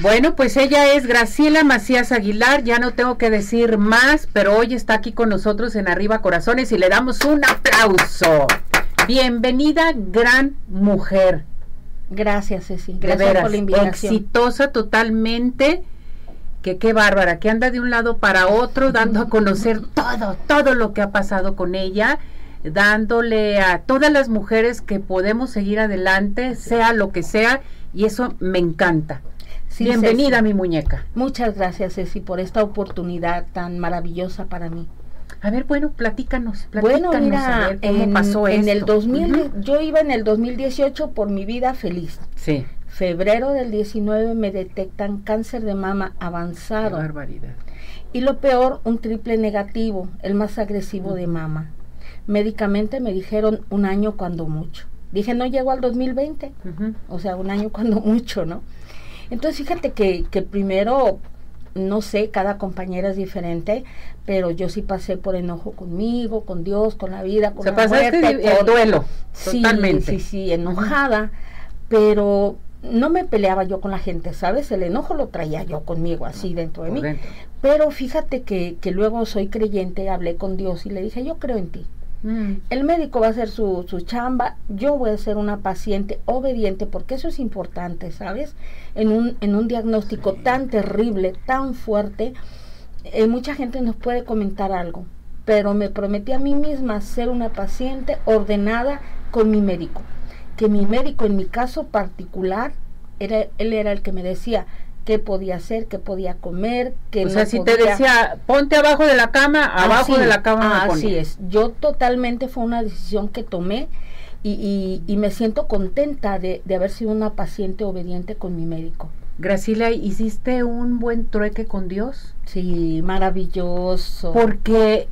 Bueno, pues ella es Graciela Macías Aguilar, ya no tengo que decir más, pero hoy está aquí con nosotros en Arriba Corazones y le damos un aplauso. Bienvenida, gran mujer. Gracias, Ceci. Gracias por la invitación. Exitosa totalmente. Que qué bárbara, que anda de un lado para otro, dando a conocer todo, todo lo que ha pasado con ella, dándole a todas las mujeres que podemos seguir adelante, sea lo que sea, y eso me encanta. Bienvenida, mi muñeca. Muchas gracias, Ceci, por esta oportunidad tan maravillosa para mí. A ver, bueno, platícanos, platícanos bueno, mira, cómo en, pasó en el 2000, yo iba en el 2018 por mi vida feliz. Sí. Febrero del 19 me detectan cáncer de mama avanzado. Qué barbaridad. Y lo peor, un triple negativo, el más agresivo de mama. Médicamente me dijeron un año cuando mucho. Dije, no llego al 2020, o sea, un año cuando mucho, ¿no? Entonces, fíjate que, que primero, no sé, cada compañera es diferente, pero yo sí pasé por enojo conmigo, con Dios, con la vida, con Se la muerte. el duelo, sí, Sí, sí, enojada, pero no me peleaba yo con la gente, ¿sabes? El enojo lo traía yo conmigo, así dentro de mí. Pero fíjate que, que luego soy creyente, hablé con Dios y le dije, yo creo en ti. Mm. El médico va a hacer su, su, chamba, yo voy a ser una paciente obediente, porque eso es importante, ¿sabes? En un, en un diagnóstico tan terrible, tan fuerte, eh, mucha gente nos puede comentar algo, pero me prometí a mí misma ser una paciente ordenada con mi médico, que mi médico en mi caso particular, era, él era el que me decía, qué podía hacer, qué podía comer, qué o sea, si te decía, ponte abajo de la cama, abajo de la cama. así es, yo totalmente fue una decisión que tomé y, y, me siento contenta de, de, haber sido una paciente obediente con mi médico. Graciela, ¿hiciste un buen trueque con Dios? Sí, maravilloso. Porque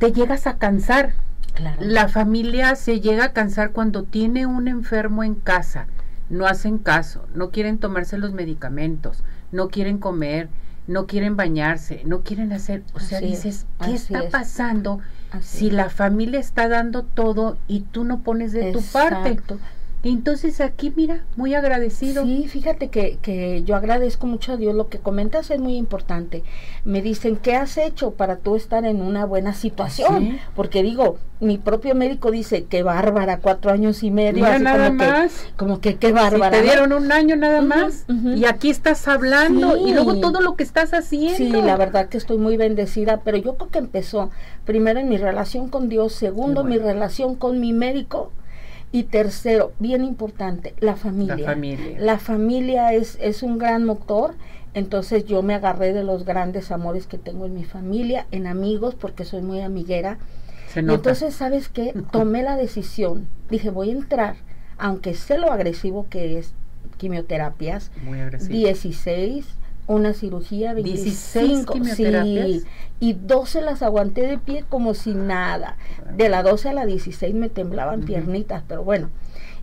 te llegas a cansar. Claro. La familia se llega a cansar cuando tiene un enfermo en casa no hacen caso, no quieren tomarse los medicamentos, no quieren comer, no quieren bañarse, no quieren hacer, o sea, dices, ¿qué está pasando si la familia está dando todo y tú no pones de tu parte? Entonces aquí, mira, muy agradecido. Sí, fíjate que, que, yo agradezco mucho a Dios. Lo que comentas es muy importante. Me dicen, ¿qué has hecho para tú estar en una buena situación? Porque digo, mi propio médico dice, qué bárbara, cuatro años y medio. Así nada como más. Que, como que qué bárbara. te dieron un año nada más y aquí estás hablando y luego todo lo que estás haciendo. Sí, la verdad que estoy muy bendecida, pero yo creo que empezó primero en mi relación con Dios, segundo mi relación con mi médico y tercero, bien importante, la familia. La familia. La familia es, es un gran motor. Entonces yo me agarré de los grandes amores que tengo en mi familia, en amigos, porque soy muy amiguera. y entonces, ¿sabes qué? Tomé la decisión. Dije, voy a entrar, aunque sé lo agresivo que es quimioterapias. Muy agresivo. 16, una cirugía, 25, sí, y 12 las aguanté de pie como si nada. De la 12 a la 16 me temblaban piernitas, pero bueno.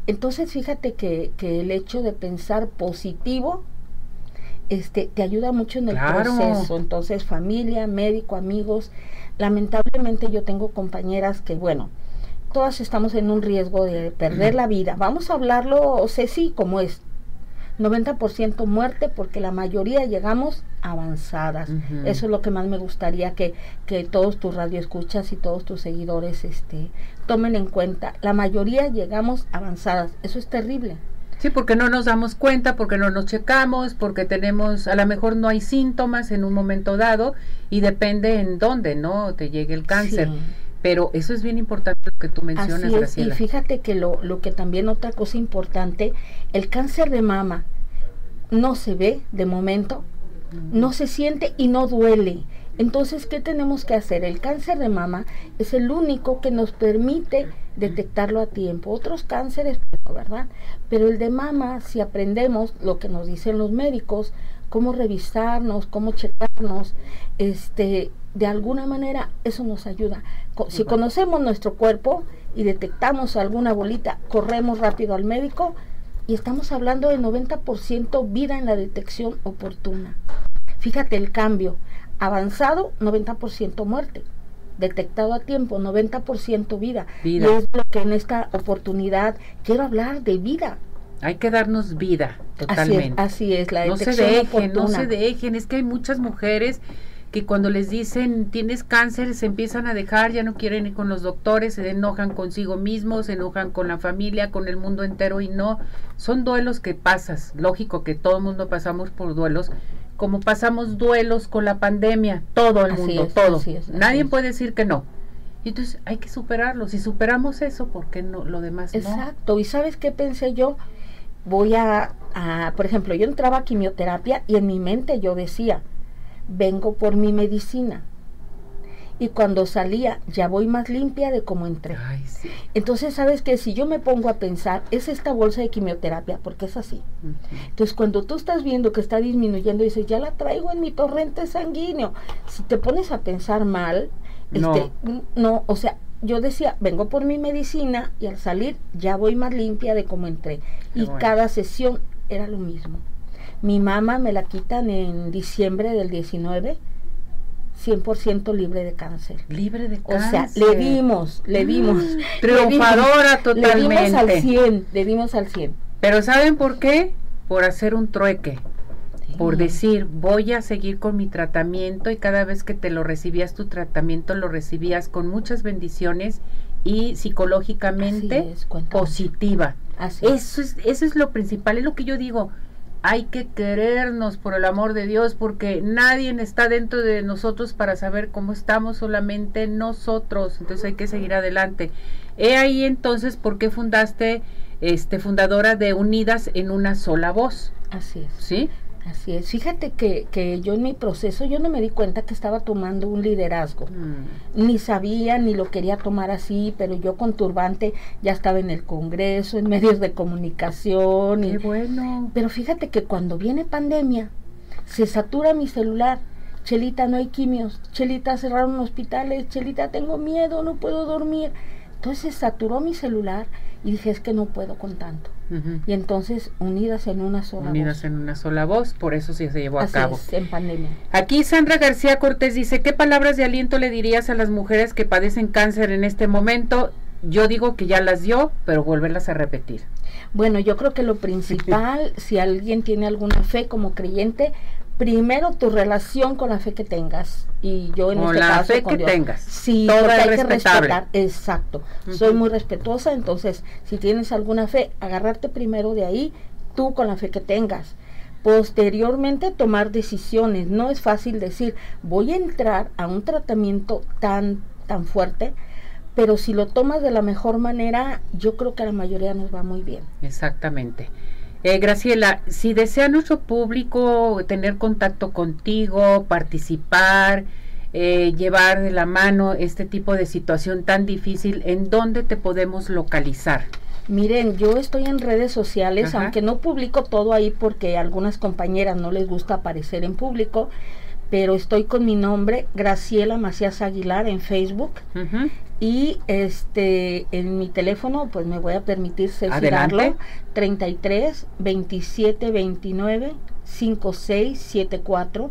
Entonces fíjate que, que, el hecho de pensar positivo este, te ayuda mucho en el proceso. Entonces familia, médico, amigos. Lamentablemente yo tengo compañeras que, bueno, todas estamos en un riesgo de perder la vida. Vamos a hablarlo, sí, como es 90% muerte porque la mayoría llegamos avanzadas. Eso es lo que más me gustaría que, que todos tus radioescuchas y todos tus seguidores este, tomen en cuenta. La mayoría llegamos avanzadas. Eso es terrible. Sí, porque no nos damos cuenta, porque no nos checamos, porque tenemos, a lo mejor no hay síntomas en un momento dado y depende en dónde, ¿no? Te llegue el cáncer. Pero eso es bien importante lo que tú mencionas, Así Y fíjate que lo, lo que también otra cosa importante, el cáncer de mama no se ve de momento, no se siente y no duele. Entonces, ¿qué tenemos que hacer? El cáncer de mama es el único que nos permite detectarlo a tiempo. Otros cánceres, ¿verdad? Pero el de mama, si aprendemos lo que nos dicen los médicos, cómo revisarnos, cómo checarnos, este, de alguna manera eso nos ayuda. Si conocemos nuestro cuerpo y detectamos alguna bolita, corremos rápido al médico, y estamos hablando de 90% vida en la detección oportuna. Fíjate el cambio. Avanzado, 90% muerte. Detectado a tiempo, 90% vida. vida. Y es lo que en esta oportunidad quiero hablar de vida. Hay que darnos vida totalmente. Así es, la no se dejen, no se dejen. Es que hay muchas mujeres que cuando les dicen tienes cáncer se empiezan a dejar, ya no quieren ir con los doctores, se enojan consigo mismos, se enojan con la familia, con el mundo entero y no, son duelos que pasas, lógico que todo el mundo pasamos por duelos, como pasamos duelos con la pandemia, todo el mundo, todo. Nadie puede decir que no. Y entonces hay que superarlo. Si superamos eso, ¿por qué no lo demás Exacto. ¿Y sabes qué pensé yo? Voy a, a, por ejemplo, yo entraba a quimioterapia y en mi mente yo decía, vengo por mi medicina. Y cuando salía, ya voy más limpia de cómo entré. Entonces, ¿sabes que Si yo me pongo a pensar, es esta bolsa de quimioterapia, porque es así. Entonces, cuando tú estás viendo que está disminuyendo, dices, ya la traigo en mi torrente sanguíneo. Si te pones a pensar mal, no. este, no, o sea, yo decía, vengo por mi medicina y al salir ya voy más limpia de cómo entré. y cada sesión era lo mismo. Mi mamá me la quitan en diciembre del 19, 100% libre de cáncer. Libre de cáncer. O sea, le dimos, le dimos. triunfadora totalmente. Le dimos al 100, le dimos al 100. Pero ¿saben por qué? Por hacer un trueque. Por decir, voy a seguir con mi tratamiento y cada vez que te lo recibías tu tratamiento lo recibías con muchas bendiciones y psicológicamente positiva. eso es, eso es lo principal, es lo que yo digo hay que querernos por el amor de Dios porque nadie está dentro de nosotros para saber cómo estamos, solamente nosotros. Entonces hay que seguir adelante. He ahí entonces por qué fundaste, este, fundadora de Unidas en una sola voz. Así es. ¿Sí? Así es. Fíjate que, que, yo en mi proceso yo no me di cuenta que estaba tomando un liderazgo. Mm. Ni sabía ni lo quería tomar así, pero yo con turbante ya estaba en el Congreso, en medios de comunicación. Qué bueno. Pero fíjate que cuando viene pandemia, se satura mi celular. Chelita, no hay quimios. Chelita, cerraron hospitales. Chelita, tengo miedo, no puedo dormir. Entonces saturó mi celular y dije, es que no puedo con tanto. Y entonces, unidas en una sola unidas en una sola voz, por eso sí se llevó a cabo. en pandemia. Aquí Sandra García Cortés dice, ¿qué palabras de aliento le dirías a las mujeres que padecen cáncer en este momento? Yo digo que ya las dio, pero volverlas a repetir. Bueno, yo creo que lo principal, si alguien tiene alguna fe como creyente, primero tu relación con la fe que tengas y yo en con este la caso fe que tengas. Sí hay que respetar. Exacto. Soy muy respetuosa entonces si tienes alguna fe agarrarte primero de ahí tú con la fe que tengas. Posteriormente tomar decisiones. No es fácil decir voy a entrar a un tratamiento tan tan fuerte pero si lo tomas de la mejor manera yo creo que a la mayoría nos va muy bien. Exactamente eh, Graciela, si desea nuestro público tener contacto contigo, participar, eh, llevar de la mano este tipo de situación tan difícil, ¿en dónde te podemos localizar? Miren, yo estoy en redes sociales, aunque no publico todo ahí porque a algunas compañeras no les gusta aparecer en público, pero estoy con mi nombre, Graciela Macías Aguilar, en Facebook. Y este en mi teléfono, pues me voy a permitir censurarlo. 33 27 29 56 74.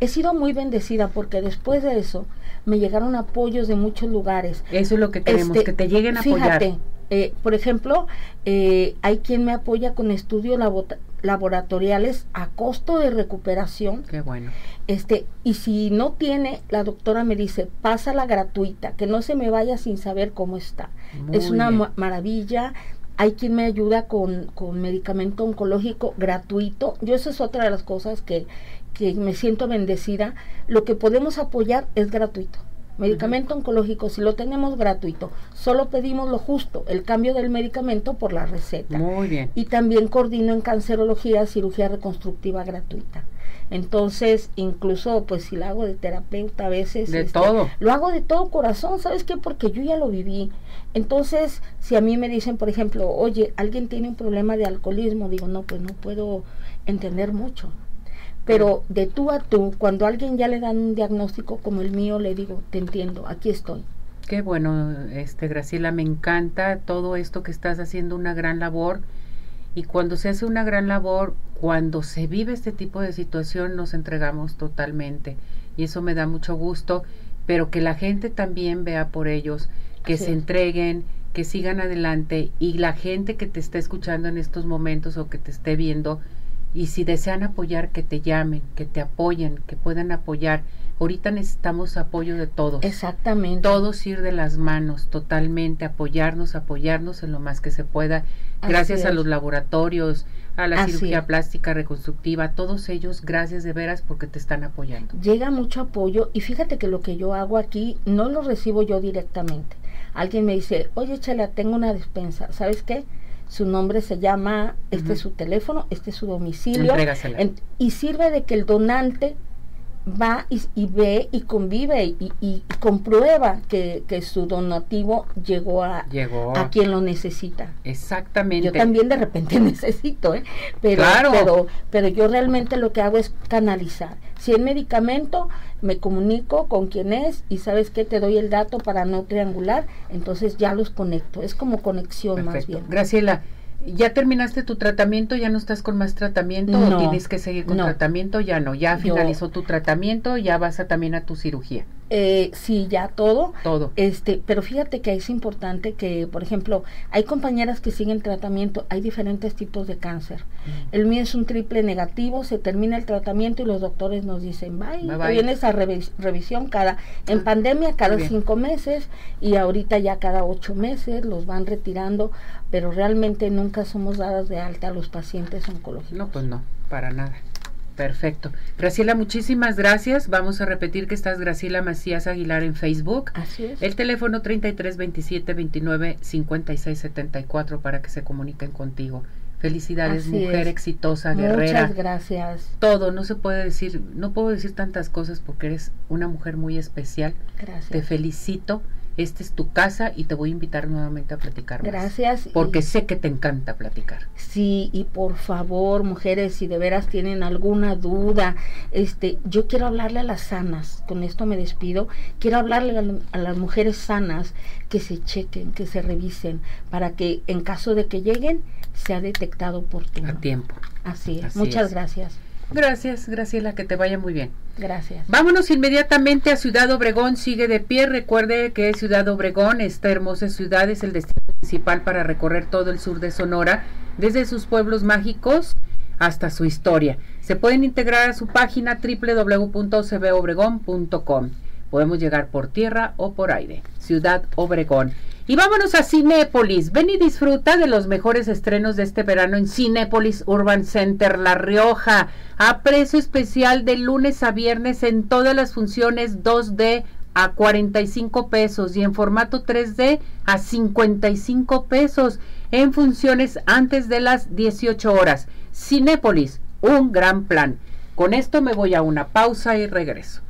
He sido muy bendecida porque después de eso me llegaron apoyos de muchos lugares. Eso es lo que queremos, este, que te lleguen a fíjate, eh, por ejemplo, eh, hay quien me apoya con estudios laboratoriales a costo de recuperación. Qué bueno. Este, y si no tiene, la doctora me dice, pásala gratuita, que no se me vaya sin saber cómo está. es una maravilla. Hay quien me ayuda con, con medicamento oncológico gratuito. Yo eso es otra de las cosas que, que me siento bendecida. Lo que podemos apoyar es gratuito. Medicamento oncológico, si lo tenemos gratuito, solo pedimos lo justo, el cambio del medicamento por la receta. Muy bien. Y también coordino en cancerología, cirugía reconstructiva gratuita. Entonces, incluso, pues si lo hago de terapeuta a veces. De este, todo. Lo hago de todo corazón, ¿sabes qué? Porque yo ya lo viví. Entonces, si a mí me dicen, por ejemplo, oye, alguien tiene un problema de alcoholismo, digo, no, pues no puedo entender mucho. Pero de tú a tú, cuando a alguien ya le dan un diagnóstico como el mío, le digo, te entiendo, aquí estoy. Qué bueno, este Graciela, me encanta todo esto que estás haciendo una gran labor. Y cuando se hace una gran labor, cuando se vive este tipo de situación, nos entregamos totalmente. Y eso me da mucho gusto, pero que la gente también vea por ellos, que se entreguen, que sigan adelante. Y la gente que te esté escuchando en estos momentos o que te esté viendo, y si desean apoyar, que te llamen, que te apoyen, que puedan apoyar. Ahorita necesitamos apoyo de todos. Exactamente. Todos ir de las manos, totalmente, apoyarnos, apoyarnos en lo más que se pueda. Gracias a los laboratorios, a la cirugía plástica reconstructiva, todos ellos, gracias de veras porque te están apoyando. Llega mucho apoyo y fíjate que lo que yo hago aquí no lo recibo yo directamente. Alguien me dice, oye Chela, tengo una despensa, ¿sabes qué? Su nombre se llama, este es su teléfono, este es su domicilio. y sirve de que el donante va y, ve y convive y, comprueba que, su donativo llegó a, a quien lo necesita. Exactamente. Yo también de repente necesito, ¿eh? pero, pero, pero yo realmente lo que hago es canalizar. Si el medicamento, me comunico con quien es y sabes que te doy el dato para no triangular, entonces ya los conecto. Es como conexión más bien. Graciela, ¿Ya terminaste tu tratamiento? ¿Ya no estás con más tratamiento? ¿O tienes que seguir con tratamiento? Ya no, ya finalizó tu tratamiento, ya vas a, también a tu cirugía. Eh, sí, ya todo. Todo. Este, pero fíjate que es importante que, por ejemplo, hay compañeras que siguen tratamiento, hay diferentes tipos de cáncer. Mm. El mío es un triple negativo, se termina el tratamiento y los doctores nos dicen, bye, bye, vienes a revisión cada, en ah, pandemia cada cinco meses y ahorita ya cada ocho meses los van retirando, pero realmente nunca somos dadas de alta a los pacientes oncológicos. No, pues no, para nada. Perfecto. Graciela, muchísimas gracias. Vamos a repetir que estás Graciela Macías Aguilar en Facebook. Así es. El teléfono 33 27 29 56 74 para que se comuniquen contigo. Felicidades, mujer exitosa, guerrera. Muchas gracias. Todo, no se puede decir, no puedo decir tantas cosas porque eres una mujer muy especial. Gracias. Te felicito esta es tu casa y te voy a invitar nuevamente a platicar Gracias. Porque sé que te encanta platicar. Sí, y por favor, mujeres, si de veras tienen alguna duda, este, yo quiero hablarle a las sanas, con esto me despido, quiero hablarle a, las mujeres sanas que se chequen, que se revisen, para que en caso de que lleguen, sea detectado por tu A tiempo. Así es. Muchas gracias. Gracias, Graciela, que te vaya muy bien. Gracias. Vámonos inmediatamente a Ciudad Obregón, sigue de pie. Recuerde que Ciudad Obregón, esta hermosa ciudad, es el destino principal para recorrer todo el sur de Sonora, desde sus pueblos mágicos hasta su historia. Se pueden integrar a su página www.cbobregón.com. Podemos llegar por tierra o por aire. Ciudad Obregón. Y vámonos a Cinépolis. Ven y disfruta de los mejores estrenos de este verano en Cinépolis Urban Center La Rioja. A precio especial de lunes a viernes en todas las funciones 2D a 45 pesos y en formato 3D a 55 pesos en funciones antes de las 18 horas. Cinépolis, un gran plan. Con esto me voy a una pausa y regreso.